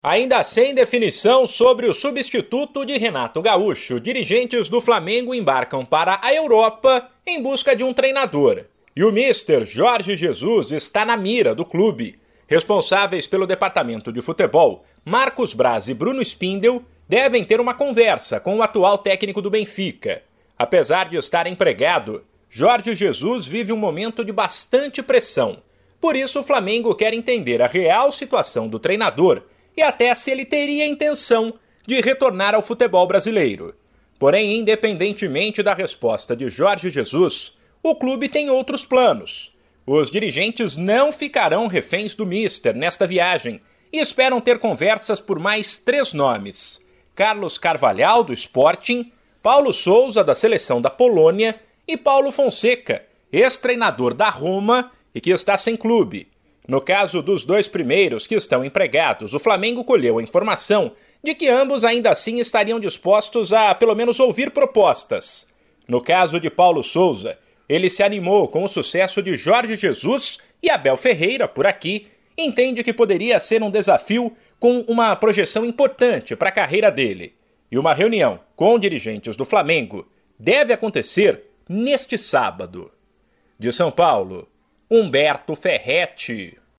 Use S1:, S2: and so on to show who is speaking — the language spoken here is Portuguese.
S1: Ainda sem definição sobre o substituto de Renato Gaúcho, dirigentes do Flamengo embarcam para a Europa em busca de um treinador. E o mister Jorge Jesus está na mira do clube. Responsáveis pelo departamento de futebol, Marcos Braz e Bruno Spindel, devem ter uma conversa com o atual técnico do Benfica. Apesar de estar empregado, Jorge Jesus vive um momento de bastante pressão. Por isso, o Flamengo quer entender a real situação do treinador e até se ele teria intenção de retornar ao futebol brasileiro. Porém, independentemente da resposta de Jorge Jesus, o clube tem outros planos. Os dirigentes não ficarão reféns do Mister nesta viagem e esperam ter conversas por mais três nomes: Carlos Carvalhal, do Sporting, Paulo Souza, da seleção da Polônia, e Paulo Fonseca, ex-treinador da Roma e que está sem clube. No caso dos dois primeiros que estão empregados, o Flamengo colheu a informação de que ambos ainda assim estariam dispostos a pelo menos ouvir propostas. No caso de Paulo Souza, ele se animou com o sucesso de Jorge Jesus e Abel Ferreira por aqui, entende que poderia ser um desafio com uma projeção importante para a carreira dele. E uma reunião com dirigentes do Flamengo deve acontecer neste sábado. De São Paulo, Humberto Ferretti.